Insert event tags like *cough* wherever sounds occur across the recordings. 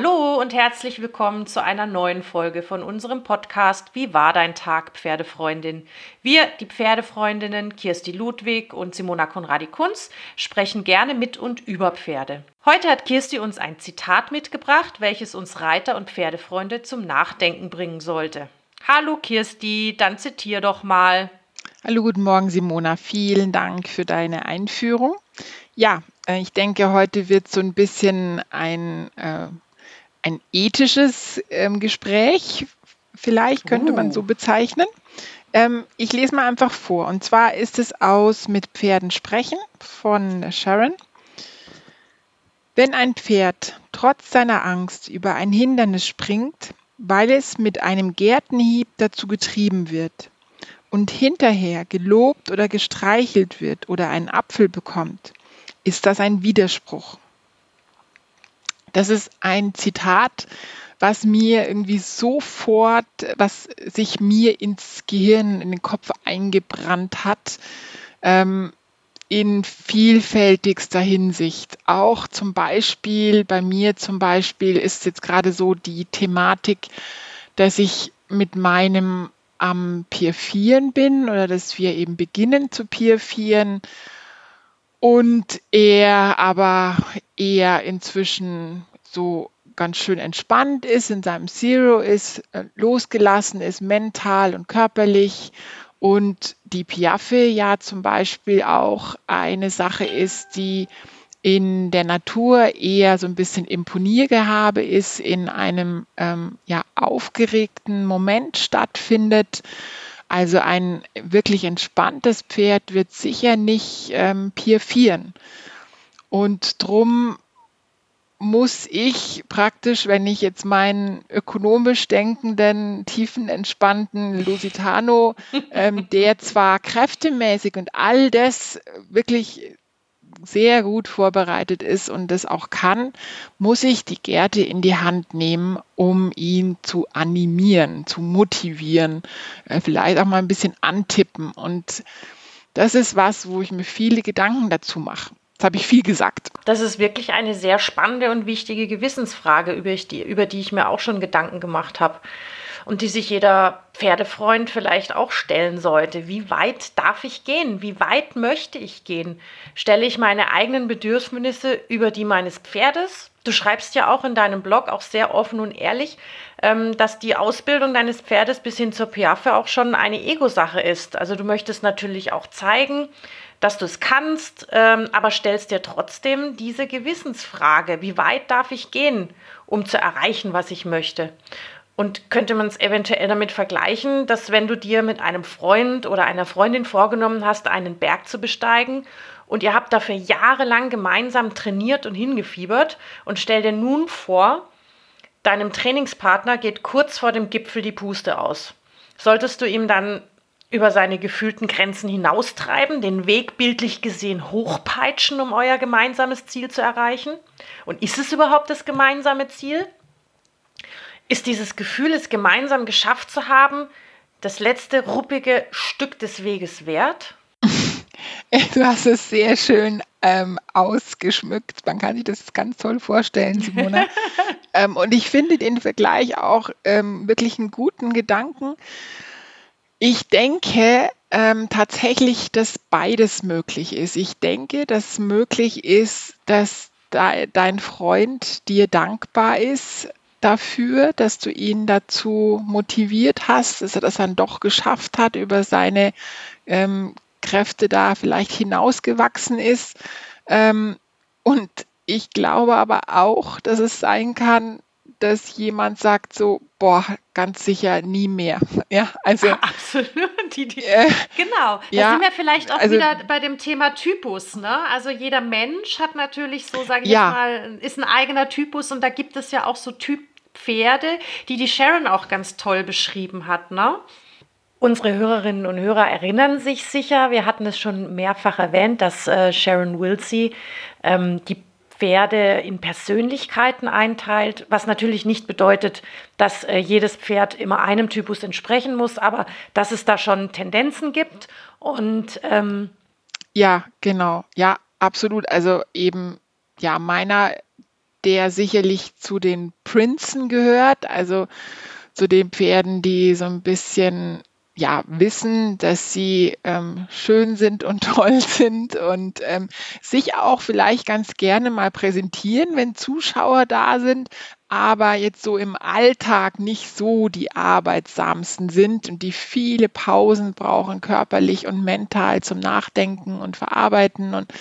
Hallo und herzlich willkommen zu einer neuen Folge von unserem Podcast Wie war dein Tag, Pferdefreundin? Wir, die Pferdefreundinnen Kirsti Ludwig und Simona Konradi-Kunz, sprechen gerne mit und über Pferde. Heute hat Kirsti uns ein Zitat mitgebracht, welches uns Reiter und Pferdefreunde zum Nachdenken bringen sollte. Hallo Kirsti, dann zitier doch mal. Hallo, guten Morgen Simona. Vielen Dank für deine Einführung. Ja, äh, ich denke, heute wird so ein bisschen ein äh, ein ethisches ähm, Gespräch, vielleicht könnte man so oh. bezeichnen. Ähm, ich lese mal einfach vor. Und zwar ist es aus Mit Pferden sprechen von Sharon. Wenn ein Pferd trotz seiner Angst über ein Hindernis springt, weil es mit einem Gärtenhieb dazu getrieben wird und hinterher gelobt oder gestreichelt wird oder einen Apfel bekommt, ist das ein Widerspruch. Das ist ein Zitat, was mir irgendwie sofort, was sich mir ins Gehirn, in den Kopf eingebrannt hat, ähm, in vielfältigster Hinsicht. Auch zum Beispiel, bei mir zum Beispiel ist jetzt gerade so die Thematik, dass ich mit meinem am Pier 4 bin oder dass wir eben beginnen zu Pier 4 und er aber eher inzwischen so ganz schön entspannt ist, in seinem Zero ist, äh, losgelassen ist, mental und körperlich. Und die Piaffe ja zum Beispiel auch eine Sache ist, die in der Natur eher so ein bisschen Imponiergehabe ist, in einem ähm, ja, aufgeregten Moment stattfindet. Also ein wirklich entspanntes Pferd wird sicher nicht ähm, pierfieren. Und drum muss ich praktisch, wenn ich jetzt meinen ökonomisch denkenden, tiefenentspannten Lusitano, ähm, der zwar kräftemäßig und all das wirklich sehr gut vorbereitet ist und das auch kann, muss ich die Gerte in die Hand nehmen, um ihn zu animieren, zu motivieren, äh, vielleicht auch mal ein bisschen antippen. Und das ist was, wo ich mir viele Gedanken dazu mache. Jetzt habe ich viel gesagt. Das ist wirklich eine sehr spannende und wichtige Gewissensfrage, über die ich mir auch schon Gedanken gemacht habe und die sich jeder Pferdefreund vielleicht auch stellen sollte. Wie weit darf ich gehen? Wie weit möchte ich gehen? Stelle ich meine eigenen Bedürfnisse über die meines Pferdes? Du schreibst ja auch in deinem Blog auch sehr offen und ehrlich, ähm, dass die Ausbildung deines Pferdes bis hin zur Piaffe auch schon eine Ego-Sache ist. Also du möchtest natürlich auch zeigen, dass du es kannst, ähm, aber stellst dir trotzdem diese Gewissensfrage, wie weit darf ich gehen, um zu erreichen, was ich möchte? Und könnte man es eventuell damit vergleichen, dass wenn du dir mit einem Freund oder einer Freundin vorgenommen hast, einen Berg zu besteigen und ihr habt dafür jahrelang gemeinsam trainiert und hingefiebert und stell dir nun vor, deinem Trainingspartner geht kurz vor dem Gipfel die Puste aus. Solltest du ihm dann über seine gefühlten Grenzen hinaustreiben, den Weg bildlich gesehen hochpeitschen, um euer gemeinsames Ziel zu erreichen? Und ist es überhaupt das gemeinsame Ziel? Ist dieses Gefühl, es gemeinsam geschafft zu haben, das letzte ruppige Stück des Weges wert? *laughs* Du hast es sehr schön ähm, ausgeschmückt. Man kann sich das ganz toll vorstellen, Simona. *laughs* ähm, und ich finde den Vergleich auch ähm, wirklich einen guten Gedanken. Ich denke ähm, tatsächlich, dass beides möglich ist. Ich denke, dass möglich ist, dass de dein Freund dir dankbar ist dafür, dass du ihn dazu motiviert hast, dass er das dann doch geschafft hat, über seine ähm, Kräfte da vielleicht hinausgewachsen ist. Ähm, und ich glaube aber auch, dass es sein kann, dass jemand sagt so, boah, ganz sicher nie mehr. *laughs* Ja, also *laughs* absolut. Die, die, äh, genau. Da ja, sind wir vielleicht auch also, wieder bei dem Thema Typus. Ne? Also jeder Mensch hat natürlich so, sage ich ja. mal, ist ein eigener Typus und da gibt es ja auch so Typpferde, die die Sharon auch ganz toll beschrieben hat. Ne? Unsere Hörerinnen und Hörer erinnern sich sicher, wir hatten es schon mehrfach erwähnt, dass äh, Sharon Wilsey ähm, die Pferde in Persönlichkeiten einteilt, was natürlich nicht bedeutet, dass äh, jedes Pferd immer einem Typus entsprechen muss, aber dass es da schon Tendenzen gibt. Und ähm ja, genau, ja, absolut. Also eben, ja, meiner der sicherlich zu den Prinzen gehört, also zu den Pferden, die so ein bisschen ja, wissen, dass sie ähm, schön sind und *laughs* toll sind und ähm, sich auch vielleicht ganz gerne mal präsentieren, wenn Zuschauer da sind, aber jetzt so im Alltag nicht so die arbeitsamsten sind und die viele Pausen brauchen, körperlich und mental zum Nachdenken und Verarbeiten und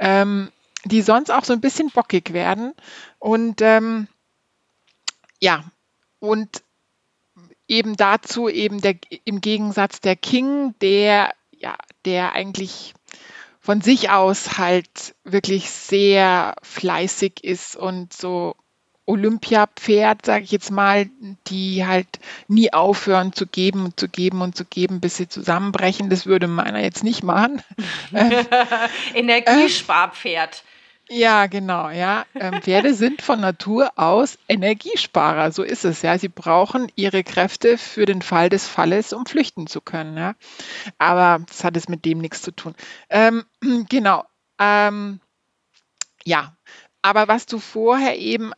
ähm, die sonst auch so ein bisschen bockig werden. Und ähm, ja, und eben dazu eben der, im Gegensatz der King, der ja, der eigentlich von sich aus halt wirklich sehr fleißig ist und so Olympiapferd, sage ich jetzt mal, die halt nie aufhören zu geben und zu geben und zu geben, bis sie zusammenbrechen. Das würde meiner jetzt nicht machen. *laughs* Energiesparpferd. Ja, genau, ja. Ähm, Pferde *laughs* sind von Natur aus Energiesparer, so ist es, ja. Sie brauchen ihre Kräfte für den Fall des Falles, um flüchten zu können, ja. Aber das hat es mit dem nichts zu tun. Ähm, *clears throat* genau. Ähm, ja, aber was du vorher eben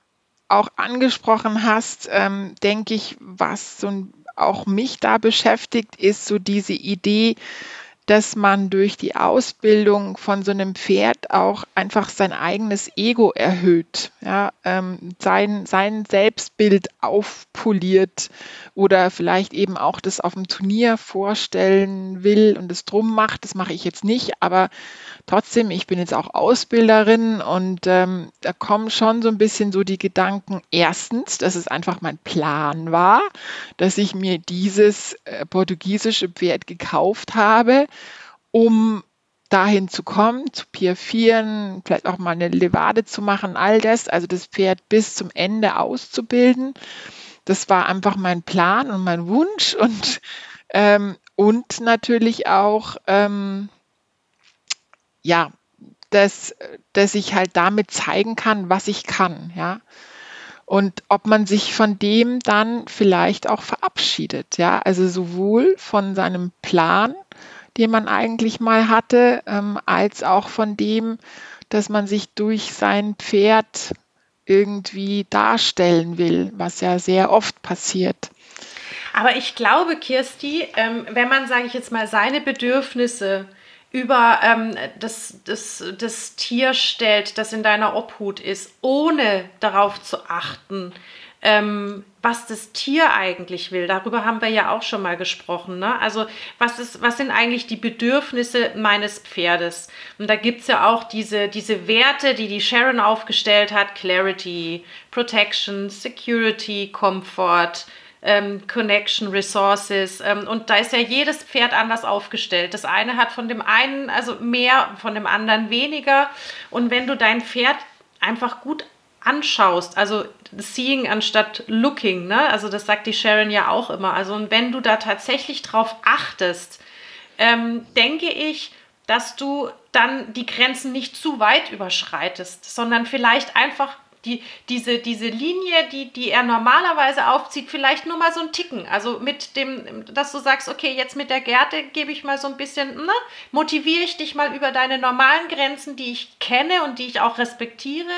auch angesprochen hast, ähm, denke ich, was so auch mich da beschäftigt, ist so diese Idee, dass man durch die Ausbildung von so einem Pferd auch einfach sein eigenes Ego erhöht, ja, ähm, sein, sein Selbstbild aufpoliert oder vielleicht eben auch das auf dem Turnier vorstellen will und es drum macht. Das mache ich jetzt nicht, aber trotzdem, ich bin jetzt auch Ausbilderin und ähm, da kommen schon so ein bisschen so die Gedanken. Erstens, dass es einfach mein Plan war, dass ich mir dieses äh, portugiesische Pferd gekauft habe um dahin zu kommen, zu piafieren, vielleicht auch mal eine Levade zu machen, all das, also das Pferd bis zum Ende auszubilden. Das war einfach mein Plan und mein Wunsch und, ähm, und natürlich auch, ähm, ja, dass, dass ich halt damit zeigen kann, was ich kann, ja. Und ob man sich von dem dann vielleicht auch verabschiedet, ja. Also sowohl von seinem Plan, den man eigentlich mal hatte, ähm, als auch von dem, dass man sich durch sein Pferd irgendwie darstellen will, was ja sehr oft passiert. Aber ich glaube, Kirsti, ähm, wenn man, sage ich jetzt mal, seine Bedürfnisse über ähm, das, das, das Tier stellt, das in deiner Obhut ist, ohne darauf zu achten, ähm, was das Tier eigentlich will. Darüber haben wir ja auch schon mal gesprochen. Ne? Also was, ist, was sind eigentlich die Bedürfnisse meines Pferdes? Und da gibt es ja auch diese, diese Werte, die die Sharon aufgestellt hat. Clarity, Protection, Security, Comfort, ähm, Connection, Resources. Ähm, und da ist ja jedes Pferd anders aufgestellt. Das eine hat von dem einen also mehr, von dem anderen weniger. Und wenn du dein Pferd einfach gut anschaust, also seeing anstatt looking, ne? Also das sagt die Sharon ja auch immer. Also und wenn du da tatsächlich drauf achtest, ähm, denke ich, dass du dann die Grenzen nicht zu weit überschreitest, sondern vielleicht einfach die, diese, diese Linie, die, die er normalerweise aufzieht, vielleicht nur mal so ein Ticken. Also mit dem, dass du sagst, okay, jetzt mit der Gerte gebe ich mal so ein bisschen, ne, motiviere ich dich mal über deine normalen Grenzen, die ich kenne und die ich auch respektiere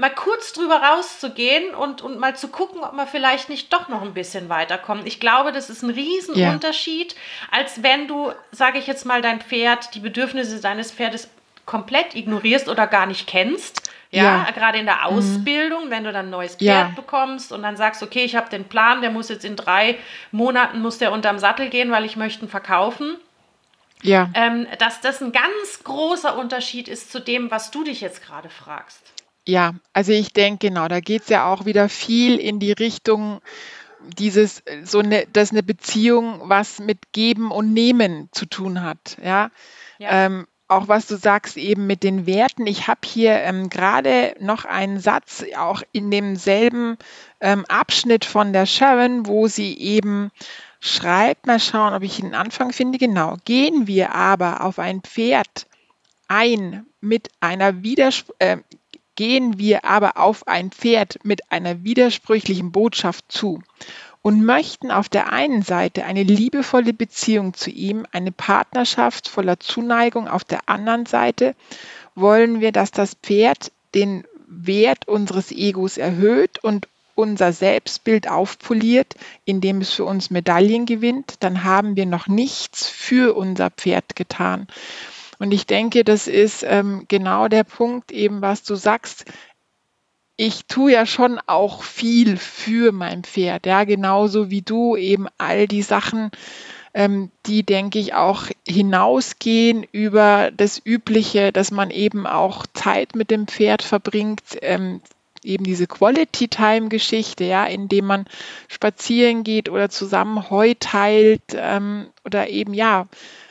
mal kurz drüber rauszugehen und, und mal zu gucken, ob man vielleicht nicht doch noch ein bisschen weiterkommt. Ich glaube, das ist ein Riesenunterschied, ja. als wenn du, sage ich jetzt mal, dein Pferd, die Bedürfnisse deines Pferdes komplett ignorierst oder gar nicht kennst. Ja, ja. gerade in der mhm. Ausbildung, mhm. wenn du dann ein neues Pferd ja. bekommst und dann sagst, okay, ich habe den Plan, der muss jetzt in drei Monaten muss der unterm Sattel gehen, weil ich möchte ihn verkaufen. Ja. Ähm, dass das ein ganz großer Unterschied ist zu dem, was du dich jetzt gerade fragst. Ja, also ich denke, genau, da geht es ja auch wieder viel in die Richtung dieses, so eine, dass eine Beziehung was mit Geben und Nehmen zu tun hat. Ja. ja. Ähm, auch was du sagst eben mit den Werten. Ich habe hier ähm, gerade noch einen Satz, auch in demselben ähm, Abschnitt von der Sharon, wo sie eben schreibt, mal schauen, ob ich den Anfang finde. Genau, gehen wir aber auf ein Pferd ein mit einer Widerspruch, äh, gehen wir aber auf ein Pferd mit einer widersprüchlichen Botschaft zu und möchten auf der einen Seite eine liebevolle Beziehung zu ihm, eine Partnerschaft voller Zuneigung, auf der anderen Seite wollen wir, dass das Pferd den Wert unseres Egos erhöht und unser Selbstbild aufpoliert, indem es für uns Medaillen gewinnt, dann haben wir noch nichts für unser Pferd getan. Und ich denke, das ist ähm, genau der Punkt, eben was du sagst. Ich tue ja schon auch viel für mein Pferd, ja, genauso wie du eben all die Sachen, ähm, die, denke ich, auch hinausgehen über das Übliche, dass man eben auch Zeit mit dem Pferd verbringt, ähm, eben diese Quality Time Geschichte, ja, indem man spazieren geht oder zusammen Heu teilt ähm, oder eben ja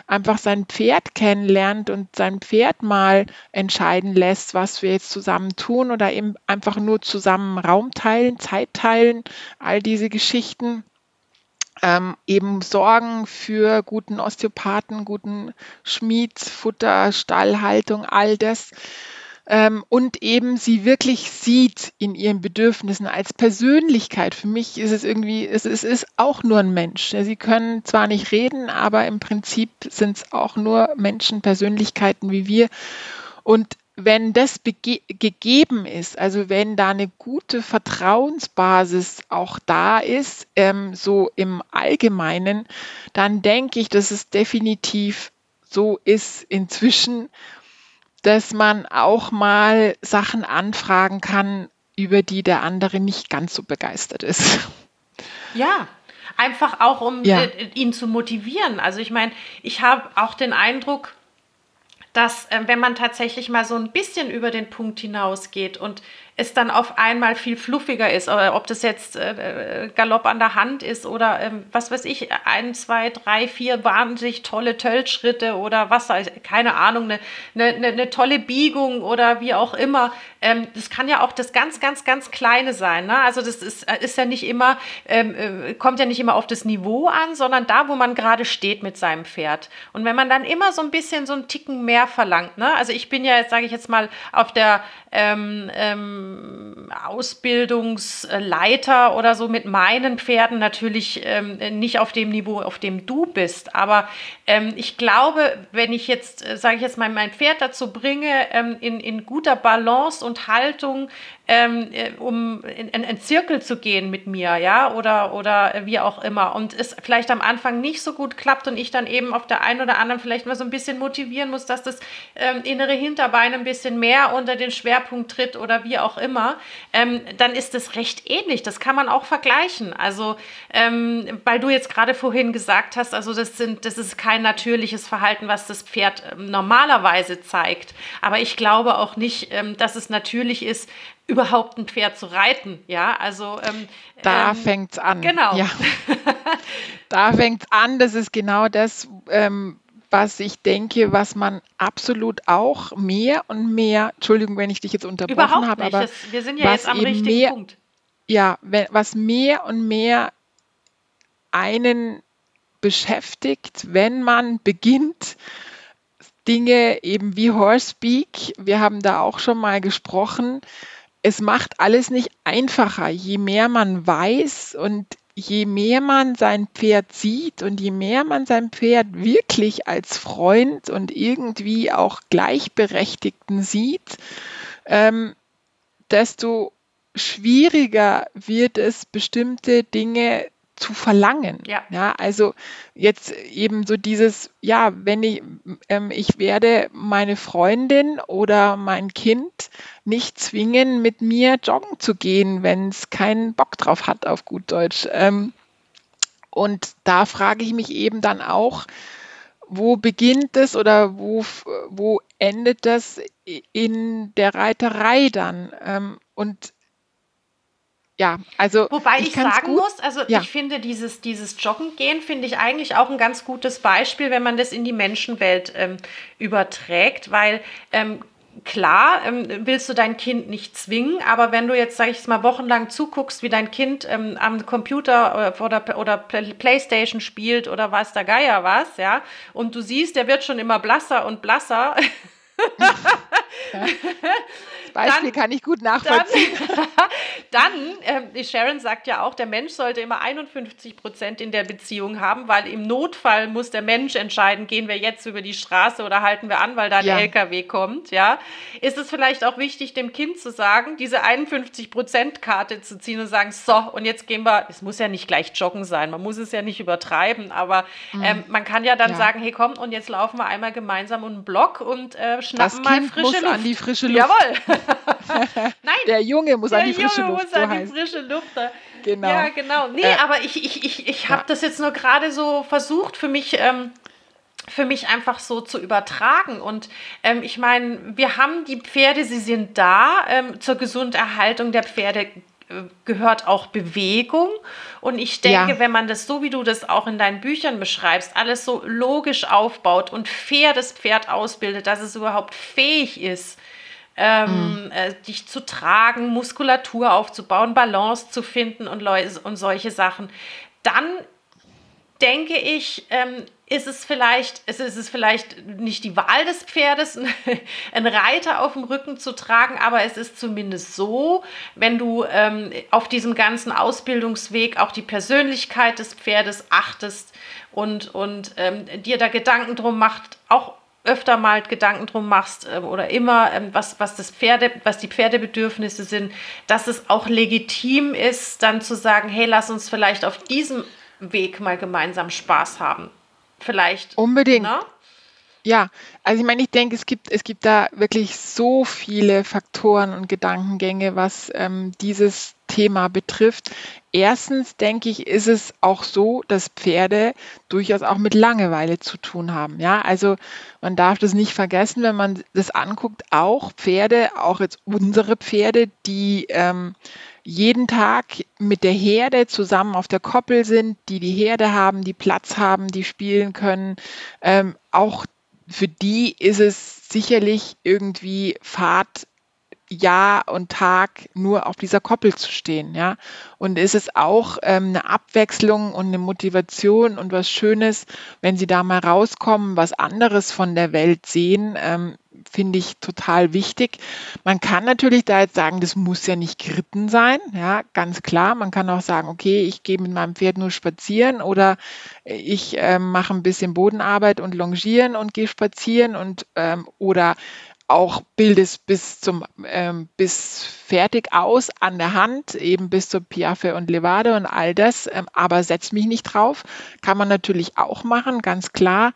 einfach sein Pferd kennenlernt und sein Pferd mal entscheiden lässt, was wir jetzt zusammen tun oder eben einfach nur zusammen Raum teilen, Zeit teilen, all diese Geschichten. Ähm, eben sorgen für guten Osteopathen, guten Schmieds, Futter, Stallhaltung, all das ähm, und eben sie wirklich sieht in ihren Bedürfnissen als Persönlichkeit. Für mich ist es irgendwie, es, es ist auch nur ein Mensch. Sie können zwar nicht reden, aber im Prinzip sind es auch nur Menschen, Persönlichkeiten wie wir. Und wenn das gegeben ist, also wenn da eine gute Vertrauensbasis auch da ist, ähm, so im Allgemeinen, dann denke ich, dass es definitiv so ist inzwischen dass man auch mal Sachen anfragen kann, über die der andere nicht ganz so begeistert ist. Ja, einfach auch um ja. äh, ihn zu motivieren. Also ich meine, ich habe auch den Eindruck, dass äh, wenn man tatsächlich mal so ein bisschen über den Punkt hinausgeht und es dann auf einmal viel fluffiger ist, oder ob das jetzt äh, äh, Galopp an der Hand ist oder ähm, was weiß ich, ein, zwei, drei, vier wahnsinnig tolle Töllschritte oder was, keine Ahnung, eine, eine, eine tolle Biegung oder wie auch immer. Ähm, das kann ja auch das ganz, ganz, ganz Kleine sein. Ne? Also das ist, äh, ist ja nicht immer, ähm, äh, kommt ja nicht immer auf das Niveau an, sondern da, wo man gerade steht mit seinem Pferd. Und wenn man dann immer so ein bisschen so einen Ticken mehr verlangt, ne? also ich bin ja jetzt, sage ich jetzt mal, auf der ähm, ähm, Ausbildungsleiter oder so mit meinen Pferden natürlich ähm, nicht auf dem Niveau, auf dem du bist. Aber ähm, ich glaube, wenn ich jetzt, äh, sage ich jetzt mal, mein Pferd dazu bringe, ähm, in, in guter Balance und Haltung ähm, äh, um in, in einen Zirkel zu gehen mit mir, ja, oder, oder wie auch immer. Und es vielleicht am Anfang nicht so gut klappt und ich dann eben auf der einen oder anderen vielleicht mal so ein bisschen motivieren muss, dass das ähm, innere Hinterbein ein bisschen mehr unter den Schwerpunkt tritt oder wie auch immer, ähm, dann ist es recht ähnlich. Das kann man auch vergleichen. Also, ähm, weil du jetzt gerade vorhin gesagt hast, also das sind, das ist kein natürliches Verhalten, was das Pferd ähm, normalerweise zeigt. Aber ich glaube auch nicht, ähm, dass es natürlich ist, überhaupt ein Pferd zu reiten. Ja, also ähm, da ähm, es an. Genau. Ja. *laughs* da fängt es an. Das ist genau das, ähm, was ich denke, was man absolut auch mehr und mehr. Entschuldigung, wenn ich dich jetzt unterbrochen habe, aber das, wir sind ja jetzt am richtigen mehr, Punkt. Ja, wenn, was mehr und mehr einen beschäftigt, wenn man beginnt, Dinge eben wie Horsepeak, wir haben da auch schon mal gesprochen, es macht alles nicht einfacher. Je mehr man weiß und je mehr man sein Pferd sieht und je mehr man sein Pferd wirklich als Freund und irgendwie auch Gleichberechtigten sieht, ähm, desto schwieriger wird es, bestimmte Dinge zu verlangen. Ja. ja. Also jetzt eben so dieses, ja, wenn ich, ähm, ich werde meine Freundin oder mein Kind nicht zwingen, mit mir joggen zu gehen, wenn es keinen Bock drauf hat, auf gut Deutsch. Ähm, und da frage ich mich eben dann auch, wo beginnt es oder wo, wo endet das in der Reiterei dann? Ähm, und ja, also. Wobei ich, ich sagen gut, muss, also ja. ich finde dieses, dieses Joggen gehen, finde ich eigentlich auch ein ganz gutes Beispiel, wenn man das in die Menschenwelt ähm, überträgt, weil ähm, klar ähm, willst du dein Kind nicht zwingen, aber wenn du jetzt, sag ich mal, wochenlang zuguckst, wie dein Kind ähm, am Computer äh, oder, oder Playstation spielt oder was der Geier was, ja, und du siehst, der wird schon immer blasser und blasser, *laughs* *laughs* Beispiel dann, kann ich gut nachvollziehen. Dann, *laughs* dann äh, Sharon sagt ja auch, der Mensch sollte immer 51 Prozent in der Beziehung haben, weil im Notfall muss der Mensch entscheiden, gehen wir jetzt über die Straße oder halten wir an, weil da ein ja. LKW kommt. Ja, ist es vielleicht auch wichtig, dem Kind zu sagen, diese 51 Prozent Karte zu ziehen und sagen, so und jetzt gehen wir. Es muss ja nicht gleich joggen sein, man muss es ja nicht übertreiben, aber mhm. ähm, man kann ja dann ja. sagen, hey komm und jetzt laufen wir einmal gemeinsam einen Block und äh, schnappen das mal kind frische muss Luft. an die frische Luft. Jawohl. *laughs* Nein. Der Junge muss der an die frische Junge Luft. muss so an die frische Luft. *laughs* Genau. Ja, genau. Nee, äh, aber ich, ich, ich, ich habe ja. das jetzt nur gerade so versucht, für mich. Ähm, für mich einfach so zu übertragen. Und ähm, ich meine, wir haben die Pferde, sie sind da. Ähm, zur Gesunderhaltung der Pferde gehört auch Bewegung. Und ich denke, ja. wenn man das so, wie du das auch in deinen Büchern beschreibst, alles so logisch aufbaut und fair das Pferd ausbildet, dass es überhaupt fähig ist, ähm, mhm. äh, dich zu tragen, Muskulatur aufzubauen, Balance zu finden und, und solche Sachen, dann denke ich, ähm, ist es vielleicht, ist es vielleicht nicht die Wahl des Pferdes, *laughs* einen Reiter auf dem Rücken zu tragen, aber es ist zumindest so, wenn du ähm, auf diesem ganzen Ausbildungsweg auch die Persönlichkeit des Pferdes achtest und, und ähm, dir da Gedanken drum macht, auch öfter mal Gedanken drum machst äh, oder immer, ähm, was, was, das Pferde, was die Pferdebedürfnisse sind, dass es auch legitim ist, dann zu sagen, hey, lass uns vielleicht auf diesem Weg mal gemeinsam Spaß haben. Vielleicht. Unbedingt. Ne? Ja, also ich meine, ich denke, es gibt, es gibt da wirklich so viele Faktoren und Gedankengänge, was ähm, dieses Thema betrifft. Erstens denke ich, ist es auch so, dass Pferde durchaus auch mit Langeweile zu tun haben. Ja, also man darf das nicht vergessen, wenn man das anguckt, auch Pferde, auch jetzt unsere Pferde, die ähm, jeden Tag mit der Herde zusammen auf der Koppel sind, die die Herde haben, die Platz haben, die spielen können. Ähm, auch für die ist es sicherlich irgendwie Fahrt Jahr und Tag nur auf dieser Koppel zu stehen, ja. Und ist es auch ähm, eine Abwechslung und eine Motivation und was Schönes, wenn sie da mal rauskommen, was anderes von der Welt sehen, ähm, finde ich total wichtig. Man kann natürlich da jetzt sagen, das muss ja nicht geritten sein, ja, ganz klar. Man kann auch sagen, okay, ich gehe mit meinem Pferd nur spazieren oder ich äh, mache ein bisschen Bodenarbeit und Longieren und gehe spazieren und ähm, oder auch Bildes bis zum ähm, bis fertig aus an der Hand, eben bis zur Piaffe und Levade und all das, ähm, aber setz mich nicht drauf. Kann man natürlich auch machen, ganz klar.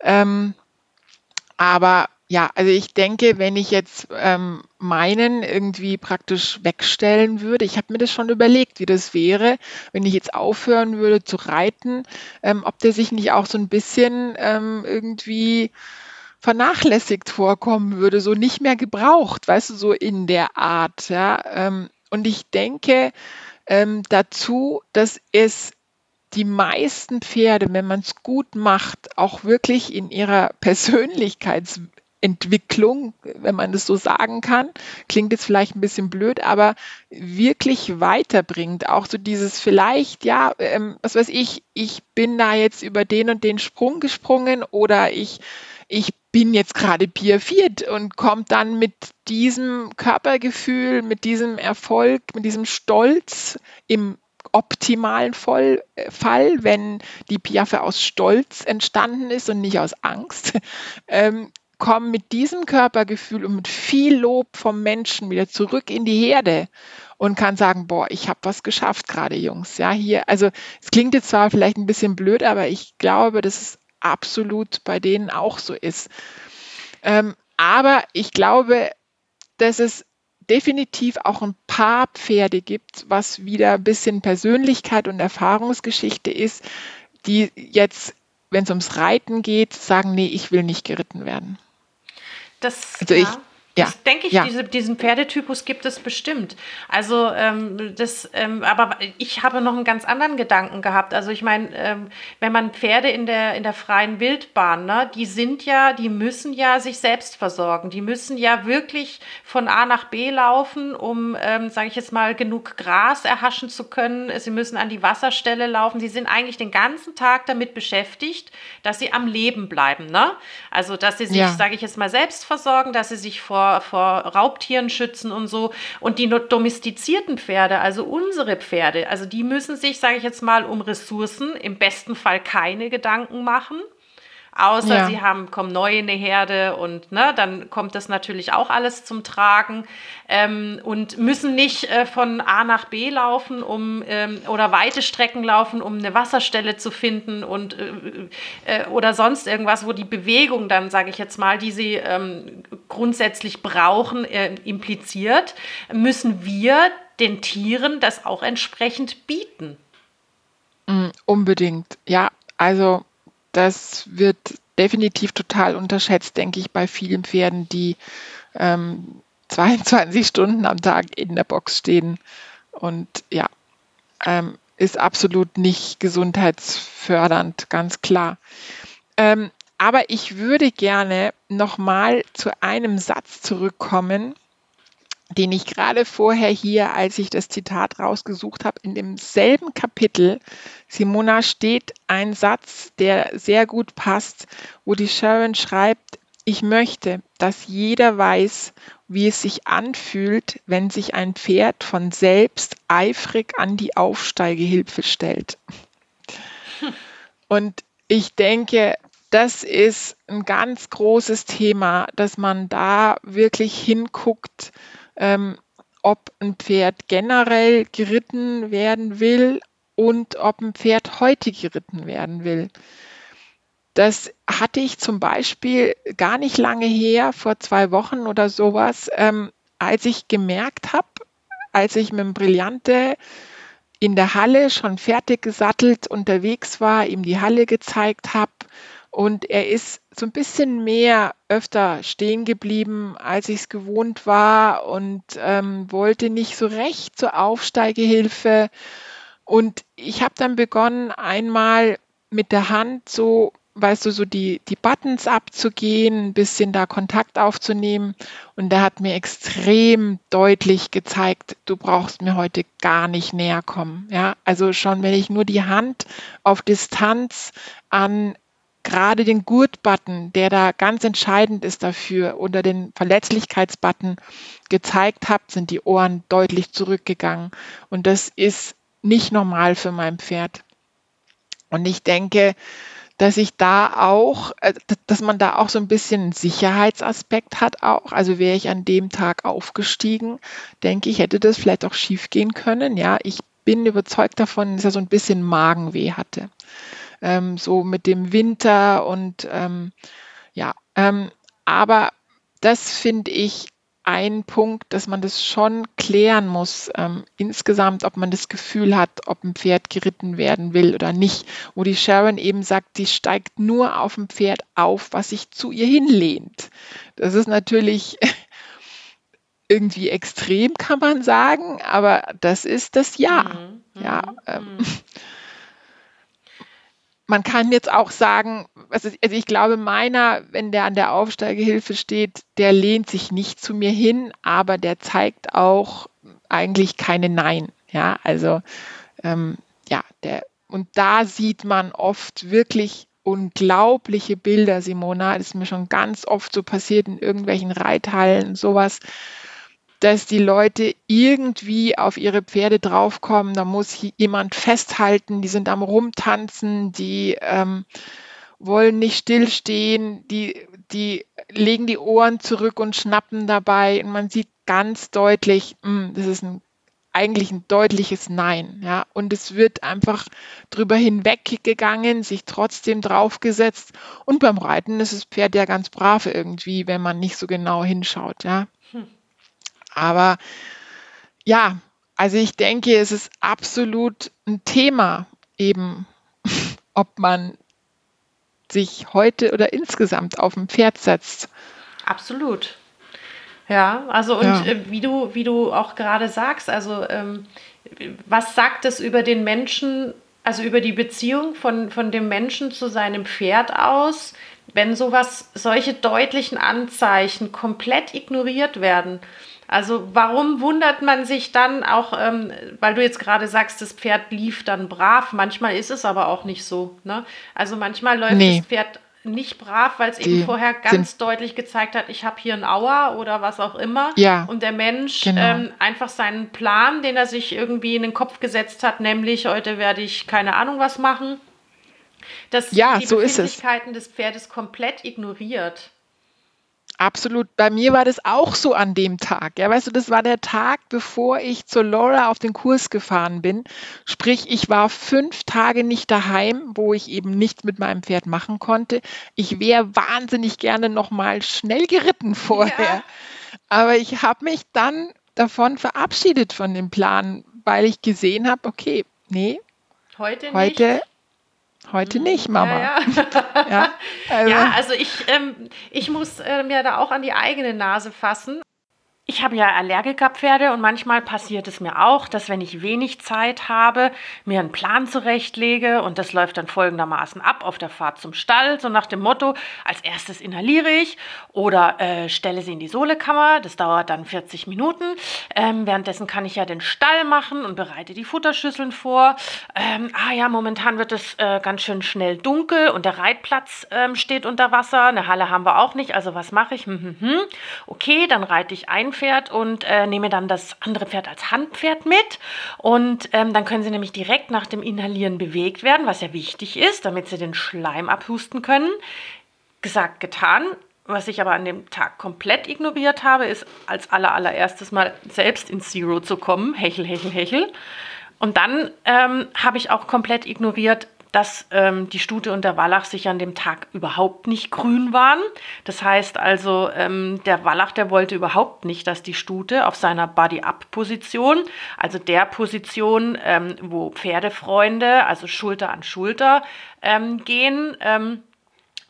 Ähm, aber ja, also ich denke, wenn ich jetzt ähm, meinen irgendwie praktisch wegstellen würde, ich habe mir das schon überlegt, wie das wäre, wenn ich jetzt aufhören würde zu reiten, ähm, ob der sich nicht auch so ein bisschen ähm, irgendwie vernachlässigt vorkommen würde, so nicht mehr gebraucht, weißt du, so in der Art. Ja? Ähm, und ich denke ähm, dazu, dass es die meisten Pferde, wenn man es gut macht, auch wirklich in ihrer Persönlichkeitsentwicklung, wenn man das so sagen kann, klingt jetzt vielleicht ein bisschen blöd, aber wirklich weiterbringt. Auch so dieses vielleicht, ja, ähm, was weiß ich, ich bin da jetzt über den und den Sprung gesprungen oder ich ich bin jetzt gerade Pier Viert und kommt dann mit diesem Körpergefühl, mit diesem Erfolg, mit diesem Stolz im optimalen äh, Fall, wenn die Piaffe aus Stolz entstanden ist und nicht aus Angst, *laughs* ähm, kommen mit diesem Körpergefühl und mit viel Lob vom Menschen wieder zurück in die Herde und kann sagen, boah, ich habe was geschafft gerade, Jungs. Ja, hier, also es klingt jetzt zwar vielleicht ein bisschen blöd, aber ich glaube, das ist absolut bei denen auch so ist. Ähm, aber ich glaube, dass es definitiv auch ein paar Pferde gibt, was wieder ein bisschen Persönlichkeit und Erfahrungsgeschichte ist, die jetzt, wenn es ums Reiten geht, sagen, nee, ich will nicht geritten werden. Das, also ja. ich, Ja. Das denke ich, ja. diese, diesen Pferdetypus gibt es bestimmt. Also ähm, das, ähm, aber ich habe noch einen ganz anderen Gedanken gehabt. Also ich meine, ähm, wenn man Pferde in der, in der freien Wildbahn, ne, die sind ja, die müssen ja sich selbst versorgen. Die müssen ja wirklich von A nach B laufen, um, ähm, sage ich jetzt mal, genug Gras erhaschen zu können. Sie müssen an die Wasserstelle laufen. Sie sind eigentlich den ganzen Tag damit beschäftigt, dass sie am Leben bleiben. Ne? Also dass sie sich, ja. sage ich jetzt mal, selbst versorgen, dass sie sich vor vor, vor Raubtieren schützen und so. Und die domestizierten Pferde, also unsere Pferde, also die müssen sich, sage ich jetzt mal, um Ressourcen im besten Fall keine Gedanken machen. Außer ja. sie haben, kommen neu in eine Herde und ne, dann kommt das natürlich auch alles zum Tragen ähm, und müssen nicht äh, von A nach B laufen, um ähm, oder weite Strecken laufen, um eine Wasserstelle zu finden und äh, äh, oder sonst irgendwas, wo die Bewegung dann, sage ich jetzt mal, die sie ähm, grundsätzlich brauchen, äh, impliziert, müssen wir den Tieren das auch entsprechend bieten. Mm, unbedingt, ja. Also das wird definitiv total unterschätzt, denke ich, bei vielen Pferden, die ähm, *laughs* 22 Stunden am Tag in der Box stehen. Und ja, ähm, ist absolut nicht gesundheitsfördernd, ganz klar. Ähm, aber ich würde gerne nochmal zu einem Satz zurückkommen, den ich gerade vorher hier, als ich das Zitat rausgesucht habe, in demselben Kapitel, Simona, steht ein Satz, der sehr gut passt, wo die Sharon schreibt, ich möchte, dass jeder weiß, wie es sich anfühlt, wenn sich ein Pferd von selbst eifrig an die Aufsteigehilfe stellt. Hm. Und ich denke, das ist ein ganz großes Thema, dass man da wirklich hinguckt, ähm, ob ein Pferd generell geritten werden will und ob ein Pferd heute geritten werden will. Das hatte ich zum Beispiel gar nicht lange her, vor zwei Wochen oder sowas, ähm, als ich gemerkt habe, als ich mit dem Brillante in der Halle schon fertig gesattelt unterwegs war, ihm die Halle gezeigt habe und er ist so ein bisschen mehr öfter stehen geblieben, als ich es gewohnt war und ähm, wollte nicht so recht zur Aufsteigehilfe. Und ich habe dann begonnen, einmal mit der Hand so, weißt du, so die, die Buttons abzugehen, ein bisschen da Kontakt aufzunehmen. Und der hat mir extrem deutlich gezeigt, du brauchst mir heute gar nicht näher kommen. Ja, also schon, wenn ich nur die Hand auf Distanz an gerade den Gurt-Button, der da ganz entscheidend ist dafür, unter den Verletzlichkeitsbutton gezeigt habt, sind die Ohren deutlich zurückgegangen. Und das ist nicht normal für mein Pferd. Und ich denke, dass ich da auch, äh, dass man da auch so ein bisschen Sicherheitsaspekt hat auch. Also wäre ich an dem Tag aufgestiegen, denke ich, hätte das vielleicht auch schief gehen können. Ja, ich bin überzeugt davon, dass er so ein bisschen Magenweh hatte ähm, so mit dem Winter und ähm, ja, ähm, aber das finde ich ein Punkt, dass man das schon klären muss, ähm, insgesamt, ob man das Gefühl hat, ob ein Pferd geritten werden will oder nicht. Wo die Sharon eben sagt, sie steigt nur auf ein Pferd auf, was sich zu ihr hinlehnt. Das ist natürlich *laughs* irgendwie extrem, kann man sagen, aber das ist das Ja. Mhm. Ja. Mhm. Ähm, mhm man kann jetzt auch sagen, also ich glaube, meiner, wenn der an der Aufsteigehilfe steht, der lehnt sich nicht zu mir hin, aber der zeigt auch eigentlich keine Nein. Ja, also ähm, ja, der und da sieht man oft wirklich unglaubliche Bilder, Simona. Das ist mir schon ganz oft so passiert in irgendwelchen Reithallen sowas dass die Leute irgendwie auf ihre Pferde draufkommen. Da muss jemand festhalten, die sind am Rumtanzen, die ähm, wollen nicht stillstehen, die, die legen die Ohren zurück und schnappen dabei. Und man sieht ganz deutlich, mh, hm, das ist ein, eigentlich ein deutliches Nein. Ja? Und es wird einfach drüber hinweggegangen, sich trotzdem draufgesetzt. Und beim Reiten ist das Pferd ja ganz brav irgendwie, wenn man nicht so genau hinschaut. Ja? Hm. Aber ja, also ich denke, es ist absolut ein Thema eben, *laughs* ob man sich heute oder insgesamt auf ein Pferd setzt. Absolut. Ja, also und ja. Äh, wie du, wie du auch gerade sagst, also ähm, was sagt es über den Menschen, also über die Beziehung von, von dem Menschen zu seinem Pferd aus, wenn sowas, solche deutlichen Anzeichen komplett ignoriert werden? Also warum wundert man sich dann auch, ähm, weil du jetzt gerade sagst, das Pferd lief dann brav. Manchmal ist es aber auch nicht so. Ne? Also manchmal läuft nee. das Pferd nicht brav, weil es eben vorher ganz deutlich gezeigt hat, ich habe hier ein Auer oder was auch immer. Ja, und der Mensch genau. ähm, einfach seinen Plan, den er sich irgendwie in den Kopf gesetzt hat, nämlich heute werde ich keine Ahnung was machen, dass ja, die so Befindlichkeiten des Pferdes komplett ignoriert. Absolut. Bei mir war das auch so an dem Tag. Ja, weißt du, das war der Tag, bevor ich zur Laura auf den Kurs gefahren bin. Sprich, ich war fünf Tage nicht daheim, wo ich eben nichts mit meinem Pferd machen konnte. Ich wäre wahnsinnig gerne noch mal schnell geritten vorher. Ja. Aber ich habe mich dann davon verabschiedet von dem Plan, weil ich gesehen habe, okay, nee, heute, heute Heute nicht, Mama. Ja, *laughs* ja. ja, also. ja also ich, ähm, ich muss äh, mir da auch an die eigene Nase fassen. Ich habe ja Allergikerpferde und manchmal passiert es mir auch, dass wenn ich wenig Zeit habe, mir einen Plan zurechtlege und das läuft dann folgendermaßen ab auf der Fahrt zum Stall, so nach dem Motto, als erstes inhaliere ich oder äh, stelle sie in die Sohlekammer, das dauert dann 40 Minuten. Ähm, währenddessen kann ich ja den Stall machen und bereite die Futterschüsseln vor. Ähm, ah ja, momentan wird es äh, ganz schön schnell dunkel und der Reitplatz ähm, steht unter Wasser, eine Halle haben wir auch nicht, also was mache ich? Hm, hm, hm. Okay, dann reite ich ein Pferd und äh, nehme dann das andere Pferd als Handpferd mit. Und ähm, dann können sie nämlich direkt nach dem Inhalieren bewegt werden, was ja wichtig ist, damit sie den Schleim abhusten können. Gesagt, getan. Was ich aber an dem Tag komplett ignoriert habe, ist als allererstes mal selbst ins Zero zu kommen. Hechel, hechel, hechel. Und dann ähm, habe ich auch komplett ignoriert, dass ähm, die Stute und der Wallach sich an dem Tag überhaupt nicht grün waren. Das heißt also, ähm, der Wallach, der wollte überhaupt nicht, dass die Stute auf seiner Body-Up-Position, also der Position, ähm, wo Pferdefreunde, also Schulter an Schulter ähm, gehen, ähm,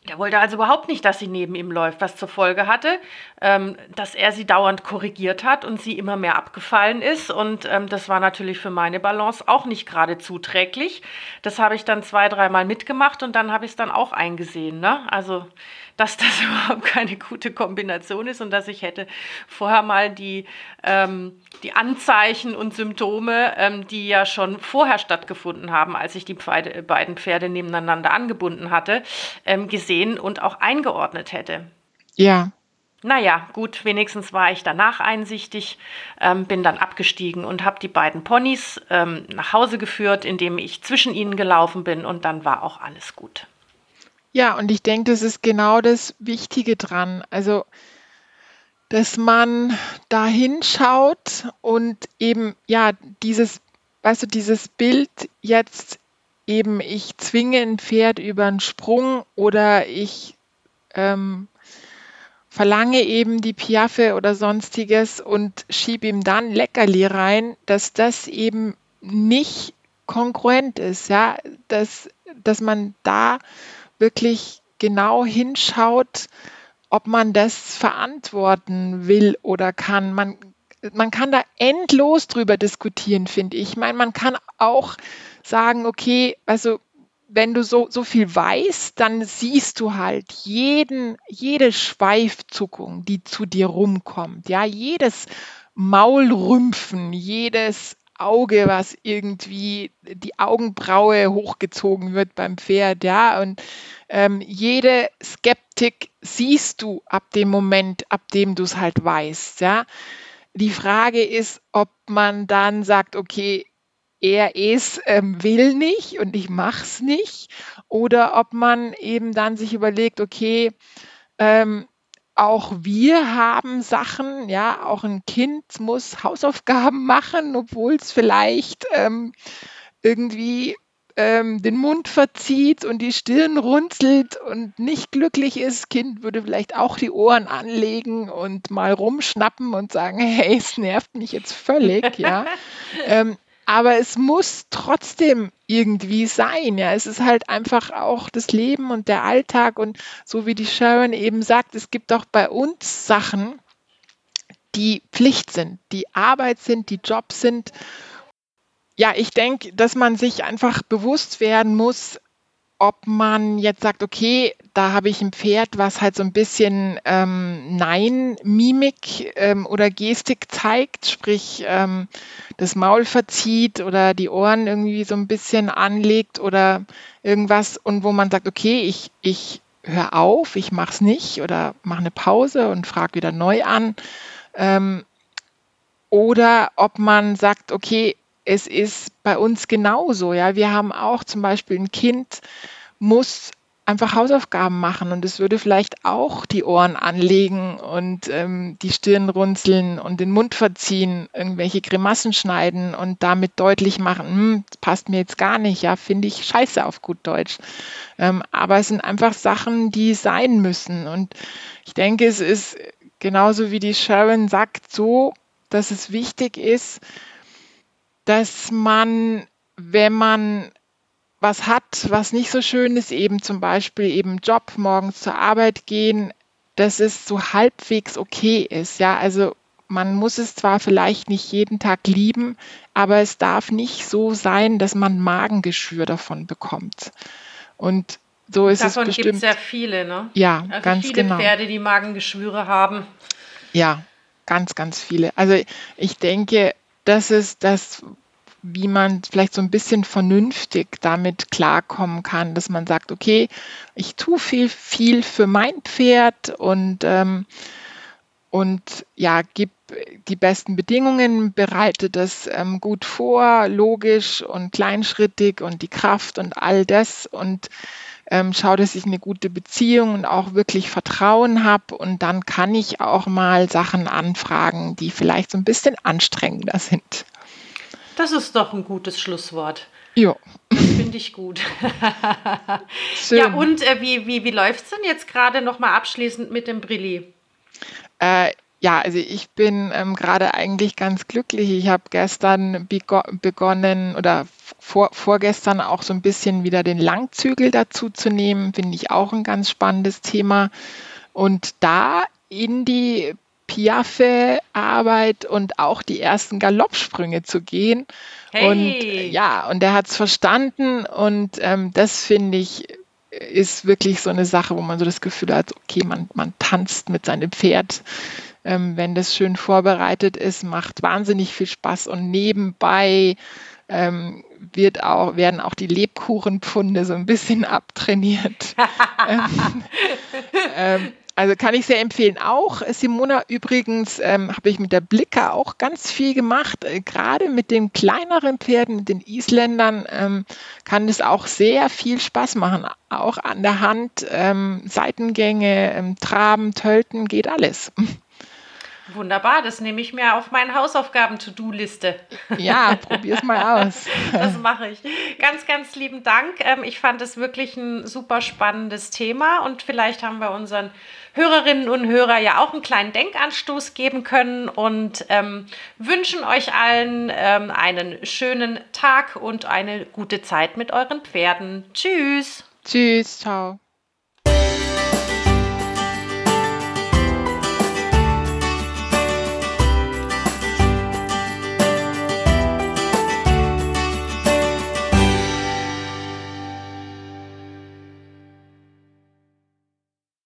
der wollte also überhaupt nicht, dass sie neben ihm läuft, was zur Folge hatte, ähm, dass er sie dauernd korrigiert hat und sie immer mehr abgefallen ist. Und ähm, das war natürlich für meine Balance auch nicht gerade zuträglich. Das habe ich dann zwei, dreimal mitgemacht und dann habe ich es dann auch eingesehen. Ne? Also dass das *laughs* überhaupt keine gute Kombination ist und dass ich hätte vorher mal die, ähm, die Anzeichen und Symptome, ähm, die ja schon vorher stattgefunden haben, als ich die Pfeide, beiden Pferde nebeneinander angebunden hatte, ähm, gesehen und auch eingeordnet hätte. Ja. Naja, gut, wenigstens war ich danach einsichtig, ähm, bin dann abgestiegen und habe die beiden Ponys ähm, nach Hause geführt, indem ich zwischen ihnen gelaufen bin und dann war auch alles gut. Ja, und ich denke, das ist genau das Wichtige dran. Also, dass man da hinschaut und eben, ja, dieses, weißt du, dieses Bild jetzt eben, ich zwinge ein Pferd über einen Sprung oder ich ähm, verlange eben die Piaffe oder sonstiges und schiebe ihm dann Leckerli rein, dass das eben nicht konkurrent ist, ja, dass, dass man da wirklich genau hinschaut, ob man das verantworten will oder kann. Man, man kann da endlos drüber diskutieren, finde ich. Ich meine, man kann auch sagen, okay, also wenn du so, so viel weißt, dann siehst du halt jeden, jede Schweifzuckung, die zu dir rumkommt, ja, jedes Maulrümpfen, jedes Auge, was irgendwie die Augenbraue hochgezogen wird beim Pferd, ja. Und ähm, jede Skeptik siehst du ab dem Moment, ab dem du es halt weißt, ja. Die Frage ist, ob man dann sagt, okay, er es ähm, will nicht und ich mach's nicht, oder ob man eben dann sich überlegt, okay, ähm, auch wir haben Sachen, ja, auch ein Kind muss Hausaufgaben machen, obwohl es vielleicht ähm, irgendwie ähm, den Mund verzieht und die Stirn runzelt und nicht glücklich ist. Kind würde vielleicht auch die Ohren anlegen und mal rumschnappen und sagen, *laughs* hey, es nervt mich jetzt völlig, ja. *laughs* ähm, aber es muss trotzdem irgendwie sein. Ja, es ist halt einfach auch das Leben und der Alltag und so wie die Sharon eben sagt, es gibt auch bei uns Sachen, die Pflicht sind, die Arbeit sind, die Jobs sind. Ja, ich denke, dass man sich einfach bewusst werden muss, ob man jetzt sagt, okay, da habe ich ein Pferd, was halt so ein bisschen ähm, Nein-Mimik ähm, oder Gestik zeigt, sprich ähm, das Maul verzieht oder die Ohren irgendwie so ein bisschen anlegt oder irgendwas und wo man sagt, okay, ich, ich höre auf, ich mache es nicht oder mache eine Pause und frage wieder neu an. Ähm, oder ob man sagt, okay, es ist bei uns genauso. Ja, wir haben auch zum Beispiel ein Kind, muss einfach Hausaufgaben machen und es würde vielleicht auch die Ohren anlegen und ähm, die Stirn runzeln und den Mund verziehen, irgendwelche Grimassen schneiden und damit deutlich machen, hm, das passt mir jetzt gar nicht, ja, finde ich scheiße auf gut Deutsch. Ähm, aber es sind einfach Sachen, die sein müssen und ich denke, es ist genauso wie die Sharon sagt, so, dass es wichtig ist, dass man, wenn man was hat, was nicht so schön ist, eben zum Beispiel eben Job, morgens zur Arbeit gehen, dass es so halbwegs okay ist. Ja, also man muss es zwar vielleicht nicht jeden Tag lieben, aber es darf nicht so sein, dass man Magengeschwür davon bekommt. Und so ist davon es bestimmt. Davon gibt es ja viele, ne? Ja, also ganz viele genau. Pferde, die Magengeschwüre haben. Ja, ganz, ganz viele. Also ich denke, das ist das, wie man vielleicht so ein bisschen vernünftig damit klarkommen kann, dass man sagt, okay, ich tue viel, viel für mein Pferd und, ähm, und ja, gib die besten Bedingungen, bereite das ähm, gut vor, logisch und kleinschrittig und die Kraft und all das und ähm, schaue, dass ich eine gute Beziehung und auch wirklich Vertrauen habe und dann kann ich auch mal Sachen anfragen, die vielleicht so ein bisschen anstrengender *laughs* sind. Das ist doch ein gutes Schlusswort. Ja. Finde ich gut. *laughs* Schön. Ja, und äh, wie, wie, wie läuft es denn jetzt gerade nochmal abschließend mit dem Brilli? Äh, ja, also ich bin ähm, gerade eigentlich ganz glücklich. Ich habe gestern begonnen oder vor, vorgestern auch so ein bisschen wieder den Langzügel dazu zu nehmen. Finde ich auch ein ganz spannendes Thema. Und da in die Piaffe-Arbeit und auch die ersten Galoppsprünge zu gehen. Hey. Und ja, und er hat es verstanden und ähm, das finde ich ist wirklich so eine Sache, wo man so das Gefühl hat, okay, man, man tanzt mit seinem Pferd. Ähm, wenn das schön vorbereitet ist, macht wahnsinnig viel Spaß und nebenbei ähm, wird auch, werden auch die Lebkuchenpfunde so ein bisschen *laughs* abtrainiert. ähm, ähm also kann ich sehr empfehlen. Auch Simona übrigens ähm, habe ich mit der Blicker auch ganz viel gemacht. Äh, gerade mit den kleineren Pferden, mit den Isländern, ähm, kann es auch sehr viel Spaß machen. Auch an der Hand, ähm, Seitengänge, ähm, Traben, Tölten, geht alles. *laughs* Wunderbar, das nehme ich mir auf meine Hausaufgaben-To-Do-Liste. Ja, probier es mal aus. *laughs* Das mache ich. Ganz, ganz lieben Dank. Ähm, ich fand es wirklich ein super spannendes Thema und vielleicht haben wir unseren Hörerinnen und Hörer ja auch einen kleinen Denkanstoß geben können und ähm, wünschen euch allen ähm, einen schönen Tag und eine gute Zeit mit euren Pferden. Tschüss. Tschüss, ciao.